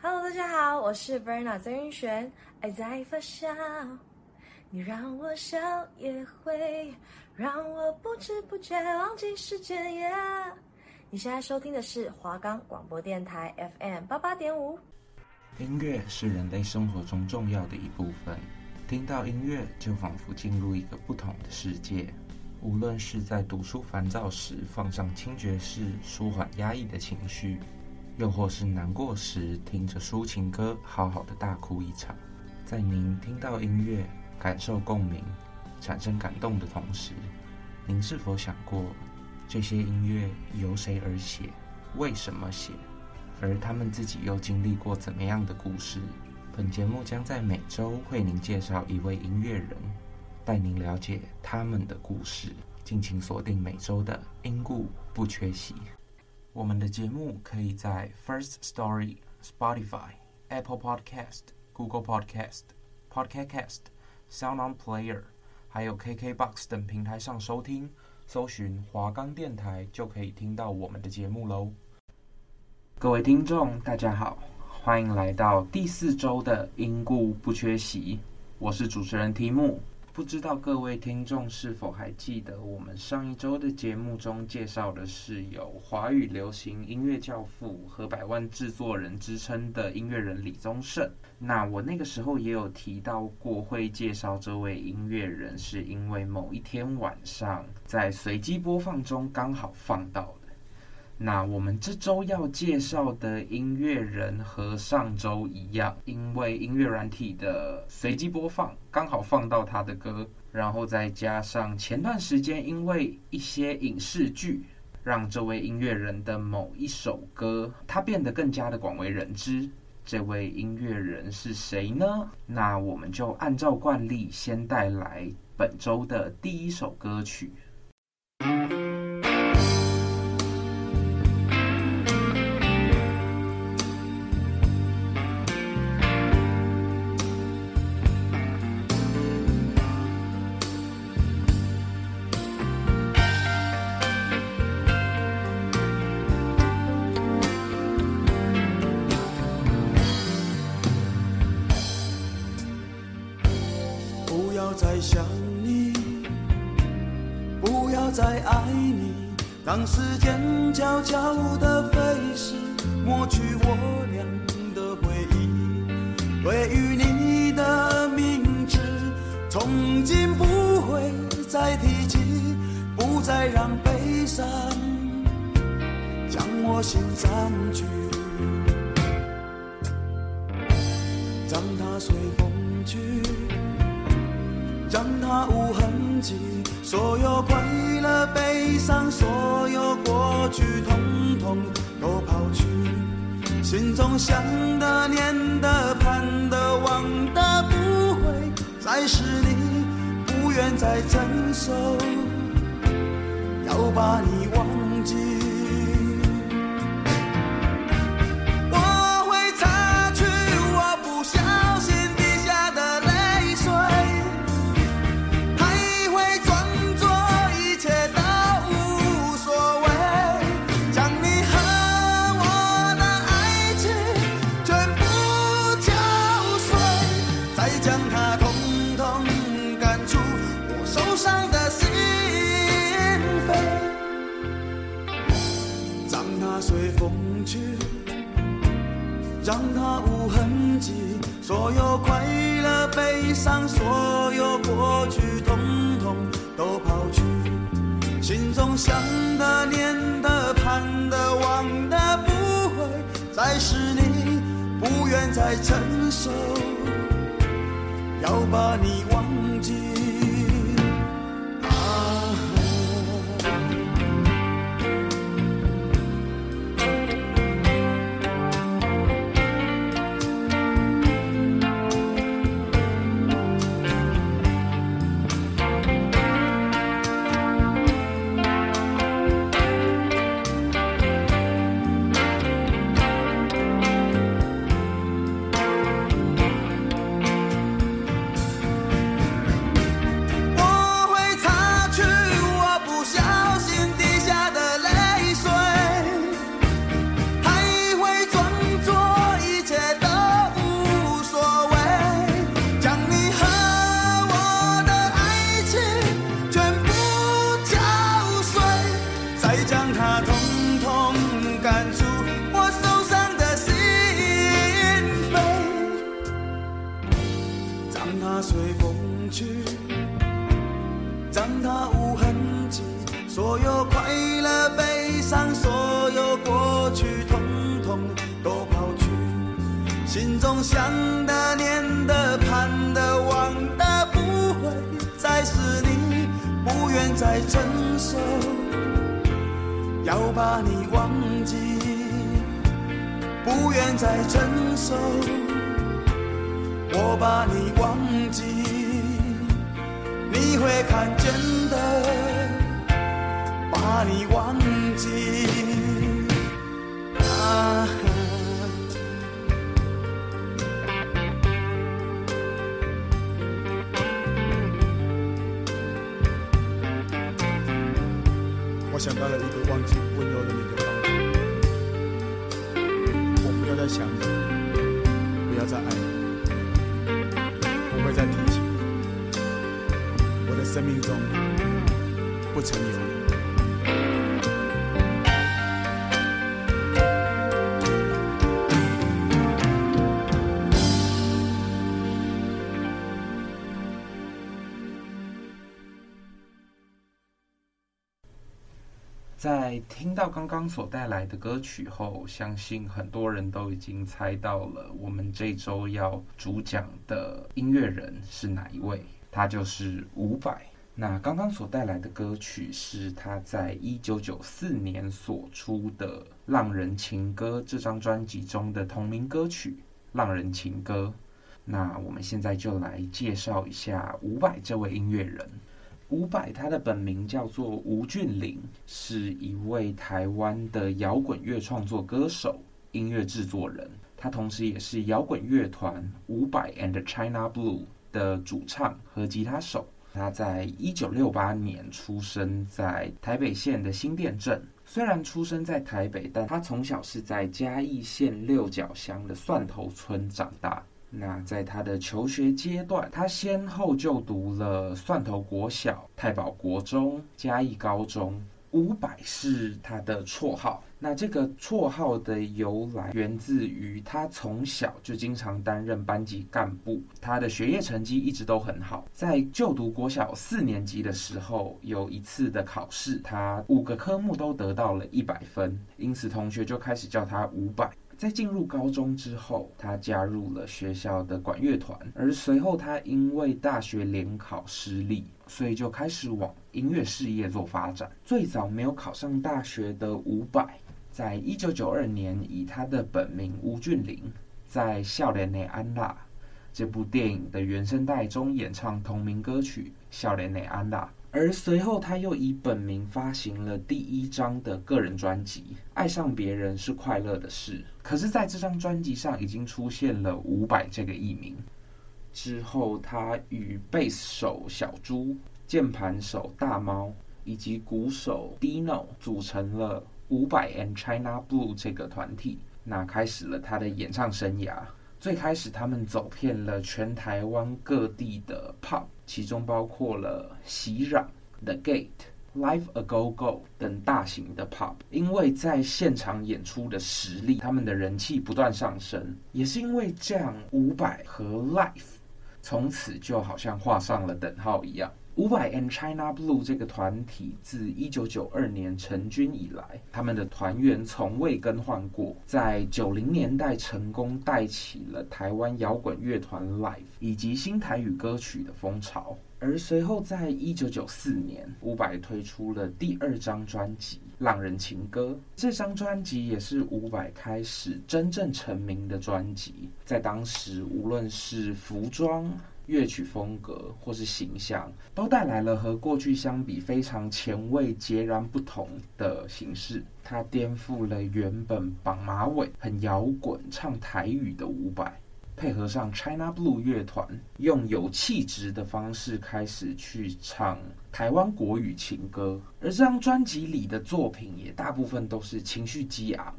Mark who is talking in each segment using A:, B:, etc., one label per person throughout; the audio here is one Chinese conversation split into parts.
A: Hello，大家好，我是 Verna 曾云璇。爱在发酵，你让我笑也会让我不知不觉忘记时间。Yeah，你现在收听的是华冈广播电台 FM 八八点五。
B: 音乐是人类生活中重要的一部分，听到音乐就仿佛进入一个不同的世界。无论是在读书烦躁时放上轻爵士，舒缓压抑的情绪。又或是难过时，听着抒情歌，好好的大哭一场。在您听到音乐、感受共鸣、产生感动的同时，您是否想过，这些音乐由谁而写？为什么写？而他们自己又经历过怎么样的故事？本节目将在每周为您介绍一位音乐人，带您了解他们的故事。敬请锁定每周的音故不缺席。我们的节目可以在 First Story、Spotify、Apple Podcast、Google Podcast、Podcast Cast、Sound On Player，还有 KKBox 等平台上收听，搜寻华冈电台就可以听到我们的节目喽。各位听众，大家好，欢迎来到第四周的因故不缺席，我是主持人提姆。不知道各位听众是否还记得，我们上一周的节目中介绍的是有华语流行音乐教父和百万制作人之称的音乐人李宗盛。那我那个时候也有提到过，会介绍这位音乐人，是因为某一天晚上在随机播放中刚好放到。那我们这周要介绍的音乐人和上周一样，因为音乐软体的随机播放刚好放到他的歌，然后再加上前段时间因为一些影视剧，让这位音乐人的某一首歌他变得更加的广为人知。这位音乐人是谁呢？那我们就按照惯例先带来本周的第一首歌曲。
C: 再想你，不要再爱你当时间悄悄地飞逝，抹去我俩的回忆。对于你的名字，从今不会再提起，不再让悲伤将我心占据。让它随风去，让它无痕迹，所有快乐悲伤。所有过去，统统都抛去。心中想的、念的、盼的、望的，不会再是你，不愿再承受，要把你忘记。让它无痕迹，所有快乐、悲伤，所有过去，统统都抛去。心中想的、念的、盼的、望的，不会再是你，不愿再承受，要把你忘记。把你忘记，不愿再承受，我把你忘记，你会看见的，把你忘记。啊我想到了一个忘
B: 记听到刚刚所带来的歌曲后，相信很多人都已经猜到了我们这周要主讲的音乐人是哪一位，他就是伍佰。那刚刚所带来的歌曲是他在一九九四年所出的《浪人情歌》这张专辑中的同名歌曲《浪人情歌》。那我们现在就来介绍一下伍佰这位音乐人。伍佰，他的本名叫做吴俊霖，是一位台湾的摇滚乐创作歌手、音乐制作人。他同时也是摇滚乐团伍佰 and China Blue 的主唱和吉他手。他在一九六八年出生在台北县的新店镇。虽然出生在台北，但他从小是在嘉义县六角乡的蒜头村长大。那在他的求学阶段，他先后就读了蒜头国小、太保国中、嘉义高中。五百是他的绰号。那这个绰号的由来源自于他从小就经常担任班级干部，他的学业成绩一直都很好。在就读国小四年级的时候，有一次的考试，他五个科目都得到了一百分，因此同学就开始叫他五百。在进入高中之后，他加入了学校的管乐团，而随后他因为大学联考失利，所以就开始往音乐事业做发展。最早没有考上大学的伍佰，在一九九二年以他的本名吴俊霖，在《少年的安娜》这部电影的原声带中演唱同名歌曲《少年的安娜》。而随后，他又以本名发行了第一张的个人专辑《爱上别人是快乐的事》。可是，在这张专辑上已经出现了伍佰这个艺名。之后，他与贝斯手小猪、键盘手大猫以及鼓手 Dino 组成了伍佰 and China Blue 这个团体，那开始了他的演唱生涯。最开始，他们走遍了全台湾各地的 pub，其中包括了喜壤、The Gate、Life A Go Go 等大型的 Pop，。因为在现场演出的实力，他们的人气不断上升。也是因为这样，伍佰和 Life 从此就好像画上了等号一样。伍佰 and China Blue 这个团体自一九九二年成军以来，他们的团员从未更换过。在九零年代，成功带起了台湾摇滚乐团 Live 以及新台语歌曲的风潮。而随后，在一九九四年，伍佰推出了第二张专辑《浪人情歌》。这张专辑也是伍佰开始真正成名的专辑。在当时，无论是服装，乐曲风格或是形象，都带来了和过去相比非常前卫、截然不同的形式。它颠覆了原本绑马尾、很摇滚、唱台语的伍佰，配合上 China Blue 乐团，用有气质的方式开始去唱台湾国语情歌。而这张专辑里的作品也大部分都是情绪激昂，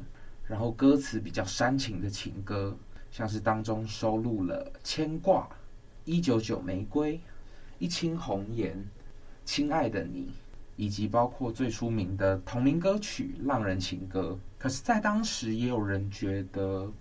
B: 然后歌词比较煽情的情歌，像是当中收录了《牵挂》。一九九玫瑰，一钦红颜，亲爱的你，以及包括最出名的同名歌曲《浪人情歌》。可是，在当时也有人觉得，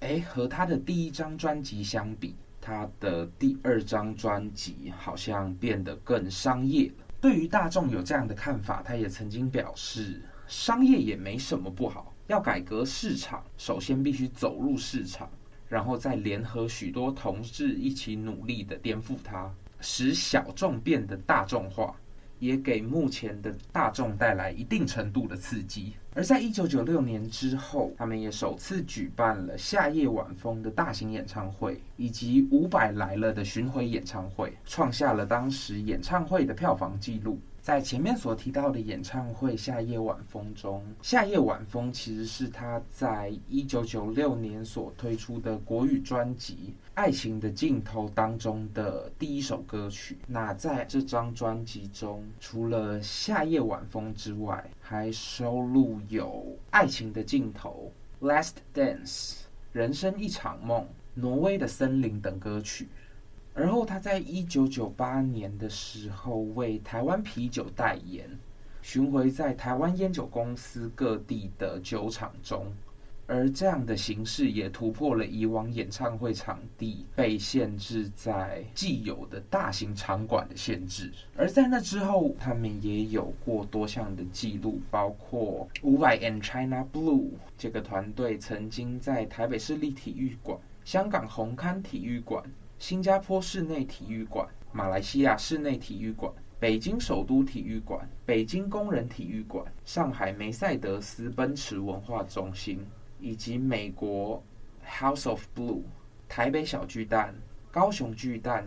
B: 哎，和他的第一张专辑相比，他的第二张专辑好像变得更商业了。对于大众有这样的看法，他也曾经表示，商业也没什么不好，要改革市场，首先必须走入市场。然后再联合许多同志一起努力的颠覆它，使小众变得大众化。也给目前的大众带来一定程度的刺激。而在一九九六年之后，他们也首次举办了夏夜晚风的大型演唱会，以及伍佰来了的巡回演唱会，创下了当时演唱会的票房纪录。在前面所提到的演唱会《夏夜晚风》中，《夏夜晚风》其实是他在一九九六年所推出的国语专辑《爱情的尽头》当中的第一首歌曲。那在这张专辑中，除了《夏夜晚风》之外，还收录有《爱情的尽头》、《Last Dance》、《人生一场梦》、《挪威的森林》等歌曲。而后，他在一九九八年的时候为台湾啤酒代言，巡回在台湾烟酒公司各地的酒厂中，而这样的形式也突破了以往演唱会场地被限制在既有的大型场馆的限制。而在那之后，他们也有过多项的记录，包括五百 and China Blue 这个团队曾经在台北市立体育馆、香港红磡体育馆。新加坡室内体育馆、马来西亚室内体育馆、北京首都体育馆、北京工人体育馆、上海梅赛德斯奔驰文化中心，以及美国 House of Blue、台北小巨蛋、高雄巨蛋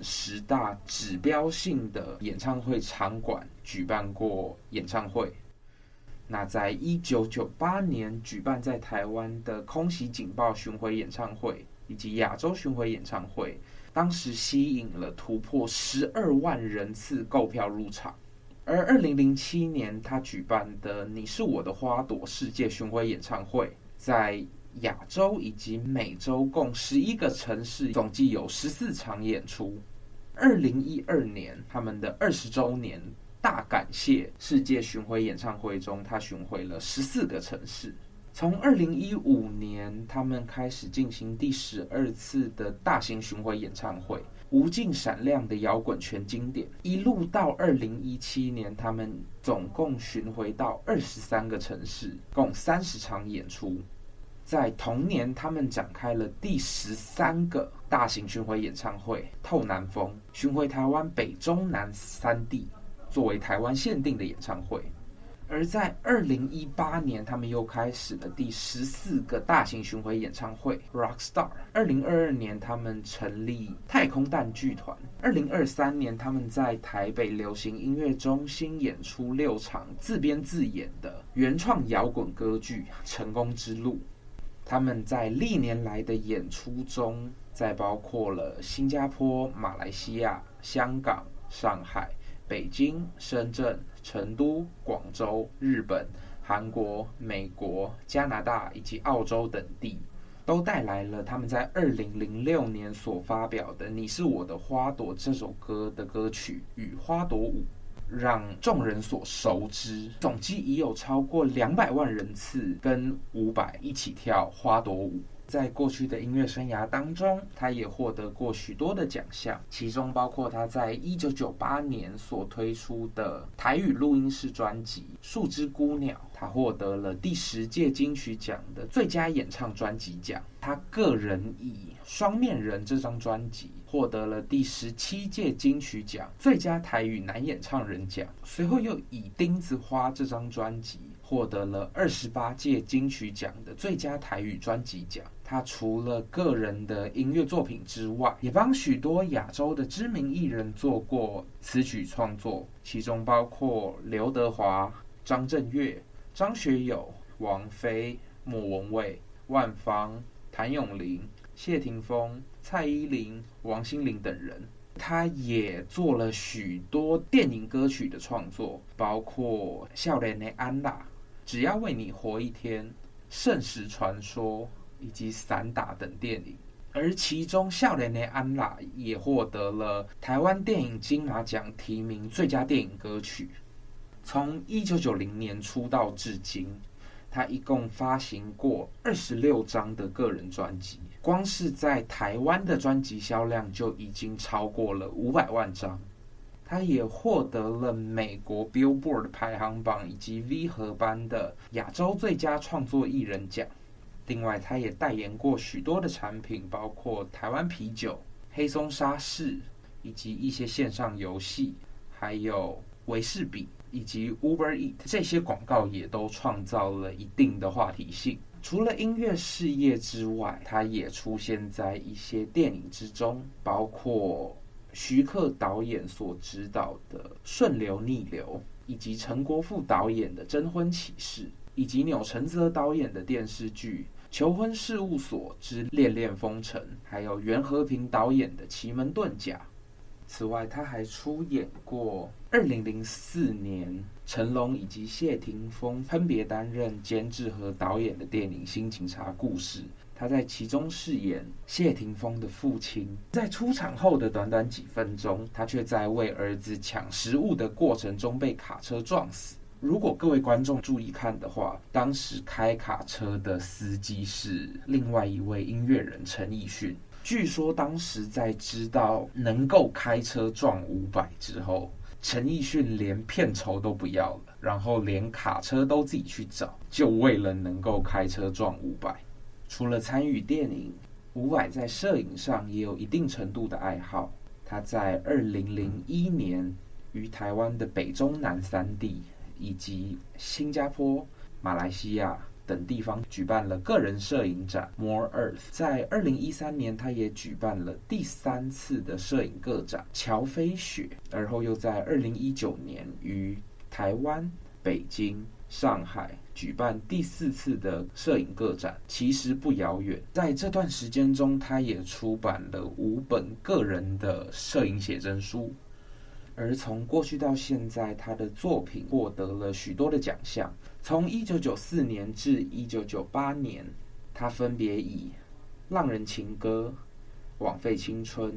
B: 十大指标性的演唱会场馆举办过演唱会。那在一九九八年举办在台湾的空袭警报巡回演唱会。以及亚洲巡回演唱会，当时吸引了突破十二万人次购票入场。而二零零七年他举办的《你是我的花朵》世界巡回演唱会，在亚洲以及美洲共十一个城市，总计有十四场演出。二零一二年他们的二十周年大感谢世界巡回演唱会中，他巡回了十四个城市。从二零一五年，他们开始进行第十二次的大型巡回演唱会，《无尽闪亮的摇滚全经典》，一路到二零一七年，他们总共巡回到二十三个城市，共三十场演出。在同年，他们展开了第十三个大型巡回演唱会，《透南风》，巡回台湾北中南三地，作为台湾限定的演唱会。而在二零一八年，他们又开始了第十四个大型巡回演唱会 Rock Star。二零二二年，他们成立太空蛋剧团。二零二三年，他们在台北流行音乐中心演出六场自编自演的原创摇滚歌剧《成功之路》。他们在历年来的演出中，再包括了新加坡、马来西亚、香港、上海、北京、深圳。成都、广州、日本、韩国、美国、加拿大以及澳洲等地，都带来了他们在二零零六年所发表的《你是我的花朵》这首歌的歌曲与花朵舞，让众人所熟知。总计已有超过两百万人次跟伍佰一起跳花朵舞。在过去的音乐生涯当中，他也获得过许多的奖项，其中包括他在一九九八年所推出的台语录音室专辑《树枝姑鸟》，他获得了第十届金曲奖的最佳演唱专辑奖。他个人以《双面人》这张专辑获得了第十七届金曲奖最佳台语男演唱人奖，随后又以《钉子花》这张专辑。获得了二十八届金曲奖的最佳台语专辑奖。他除了个人的音乐作品之外，也帮许多亚洲的知名艺人做过词曲创作，其中包括刘德华、张震岳、张学友、王菲、莫文蔚、万芳、谭咏麟、谢霆锋、蔡依林、王心凌等人。他也做了许多电影歌曲的创作，包括《笑脸的安娜》。只要为你活一天，《圣石传说》以及《散打》等电影，而其中《少年的安娜》也获得了台湾电影金马奖提名最佳电影歌曲。从一九九零年出道至今，他一共发行过二十六张的个人专辑，光是在台湾的专辑销量就已经超过了五百万张。他也获得了美国 Billboard 排行榜以及 V 合班的亚洲最佳创作艺人奖。另外，他也代言过许多的产品，包括台湾啤酒、黑松沙士，以及一些线上游戏，还有维士比以及 Uber Eat 这些广告也都创造了一定的话题性。除了音乐事业之外，他也出现在一些电影之中，包括徐克导演所执导的《顺流逆流》，以及陈国富导演的《征婚启事》，以及钮承泽导演的电视剧。求婚事务所之恋恋风尘，还有袁和平导演的奇门遁甲。此外，他还出演过二零零四年成龙以及谢霆锋分别担任监制和导演的电影《新警察故事》。他在其中饰演谢霆锋的父亲。在出场后的短短几分钟，他却在为儿子抢食物的过程中被卡车撞死。如果各位观众注意看的话，当时开卡车的司机是另外一位音乐人陈奕迅。据说当时在知道能够开车撞五百之后，陈奕迅连片酬都不要了，然后连卡车都自己去找，就为了能够开车撞五百。除了参与电影，伍佰在摄影上也有一定程度的爱好。他在二零零一年于台湾的北中南三地。以及新加坡、马来西亚等地方举办了个人摄影展 More Earth。在二零一三年，他也举办了第三次的摄影个展乔飞雪。而后又在二零一九年于台湾、北京、上海举办第四次的摄影个展。其实不遥远，在这段时间中，他也出版了五本个人的摄影写真书。而从过去到现在，他的作品获得了许多的奖项。从一九九四年至一九九八年，他分别以《浪人情歌》、《枉费青春》、《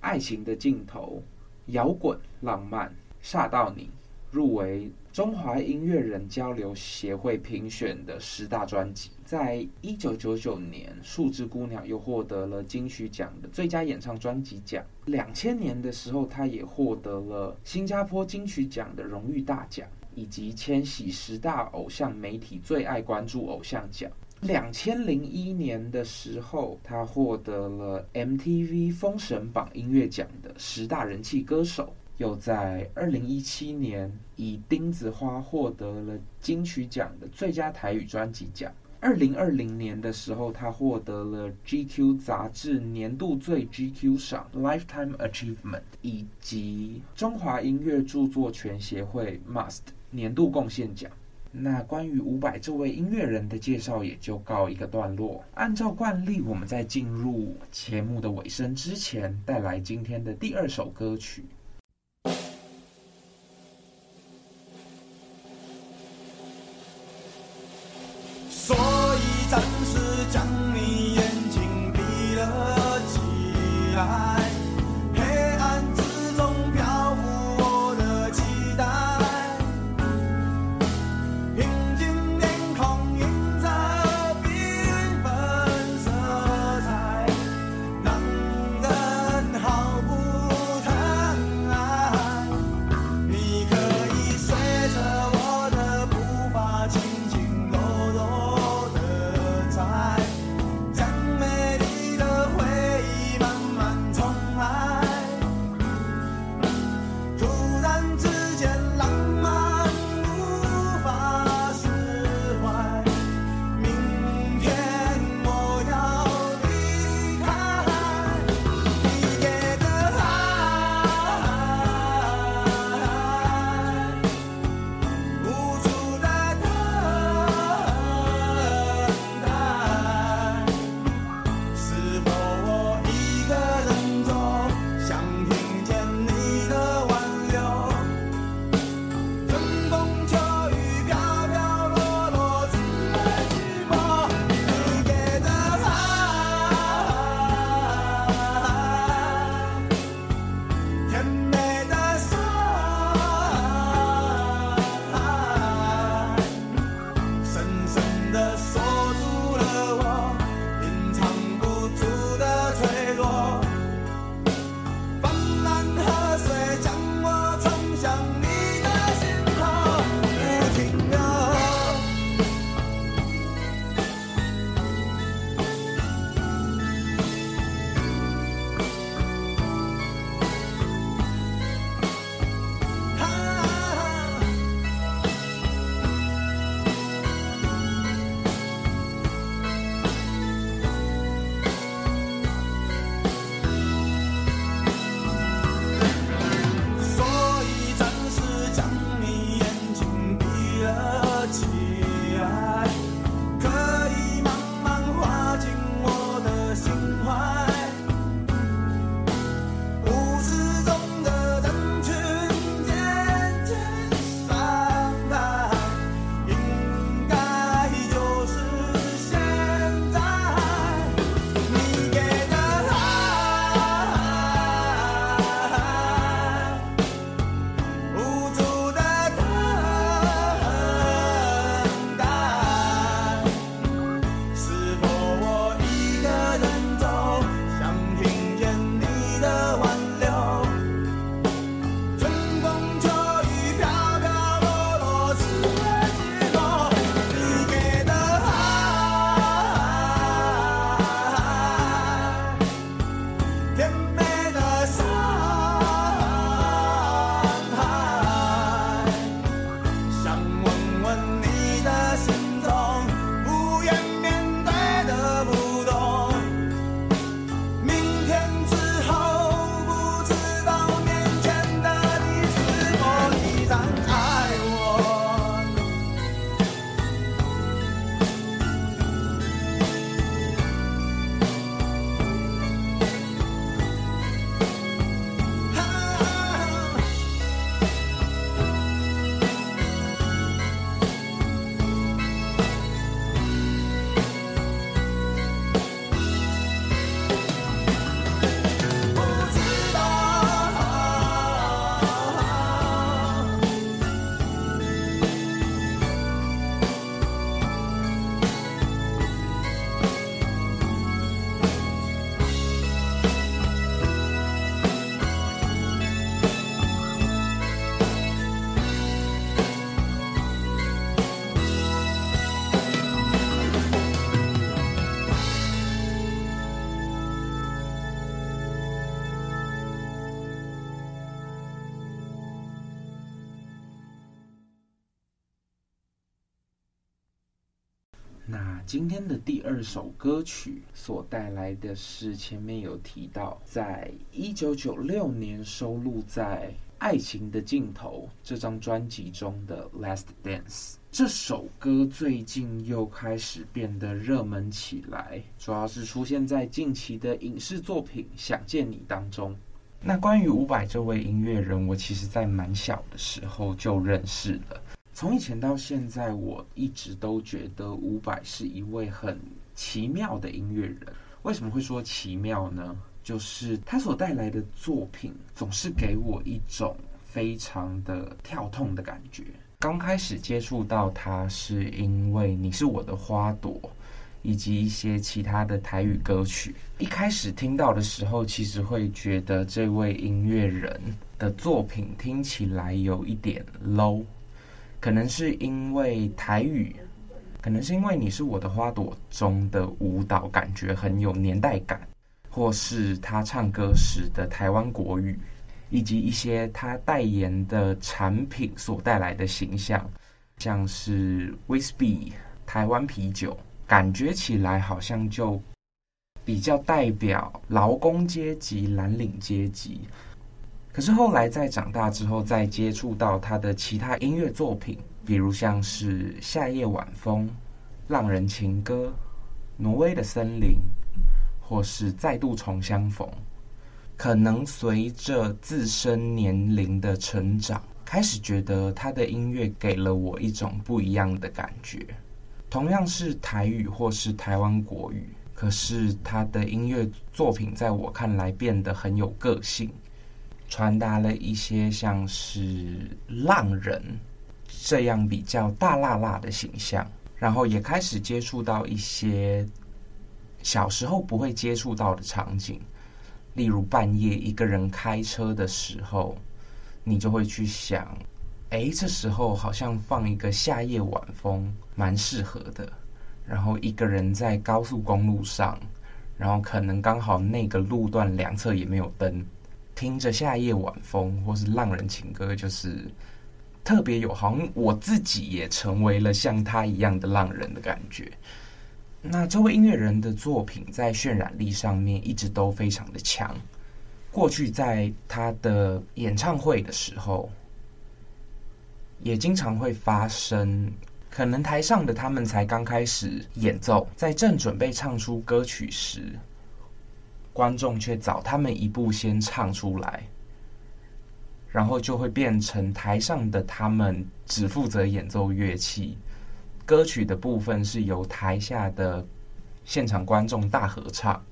B: 爱情的尽头》、《摇滚浪漫》、《煞到你》入围。中华音乐人交流协会评选的十大专辑，在一九九九年，《树枝姑娘》又获得了金曲奖的最佳演唱专辑奖。两千年的时候，她也获得了新加坡金曲奖的荣誉大奖，以及千禧十大偶像媒体最爱关注偶像奖。两千零一年的时候，她获得了 MTV 封神榜音乐奖的十大人气歌手。又在二零一七年以《钉子花》获得了金曲奖的最佳台语专辑奖。二零二零年的时候，他获得了 GQ 杂志年度最 GQ 赏 （Lifetime Achievement） 以及中华音乐著作权协会 （MUST） 年度贡献奖。那关于伍佰这位音乐人的介绍也就告一个段落。按照惯例，我们在进入节目的尾声之前，带来今天的第二首歌曲。今天的第二首歌曲所带来的是前面有提到，在一九九六年收录在《爱情的尽头》这张专辑中的《Last Dance》。这首歌最近又开始变得热门起来，主要是出现在近期的影视作品《想见你》当中。那关于伍佰这位音乐人，我其实在蛮小的时候就认识了。从以前到现在，我一直都觉得伍佰是一位很奇妙的音乐人。为什么会说奇妙呢？就是他所带来的作品总是给我一种非常的跳痛的感觉。刚开始接触到他，是因为《你是我的花朵》，以及一些其他的台语歌曲。一开始听到的时候，其实会觉得这位音乐人的作品听起来有一点 low，可能是因为台语，可能是因为《你是我的花朵》中的舞蹈感觉很有年代感，或是他唱歌时的台湾国语。以及一些他代言的产品所带来的形象，像是威士忌、台湾啤酒，感觉起来好像就比较代表劳工阶级、蓝领阶级。可是后来在长大之后，再接触到他的其他音乐作品，比如像是《夏夜晚风》、《浪人情歌》、《挪威的森林》，或是《再度重相逢》。可能随着自身年龄的成长，开始觉得他的音乐给了我一种不一样的感觉。同样是台语或是台湾国语，可是他的音乐作品在我看来变得很有个性，传达了一些像是浪人这样比较大辣辣的形象，然后也开始接触到一些小时候不会接触到的场景。例如半夜一个人开车的时候，你就会去想，哎，这时候好像放一个夏夜晚风蛮适合的。然后一个人在高速公路上，然后可能刚好那个路段两侧也没有灯，听着夏夜晚风或是浪人情歌，就是特别有，好像我自己也成为了像他一样的浪人的感觉。那这位音乐人的作品在渲染力上面一直都非常的强。过去在他的演唱会的时候，也经常会发生，可能台上的他们才刚开始演奏，在正准备唱出歌曲时，观众却早他们一步先唱出来，然后就会变成台上的他们只负责演奏乐器。歌曲的部分是由台下的现场观众大合唱。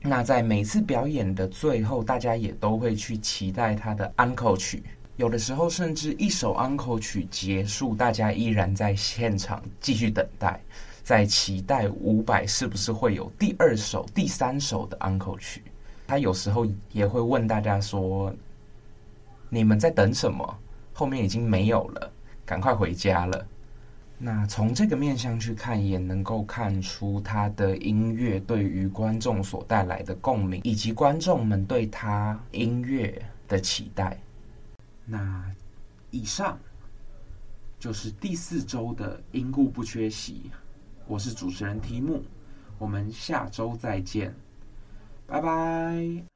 B: 那在每次表演的最后，大家也都会去期待他的安可曲。有的时候，甚至一首安可曲结束，大家依然在现场继续等待，在期待伍佰是不是会有第二首、第三首的安可曲。他有时候也会问大家说：“你们在等什么？后面已经没有了，赶快回家了。”那从这个面向去看，也能够看出他的音乐对于观众所带来的共鸣，以及观众们对他音乐的期待。那以上就是第四周的因故不缺席，我是主持人提姆，我们下周再见，拜拜。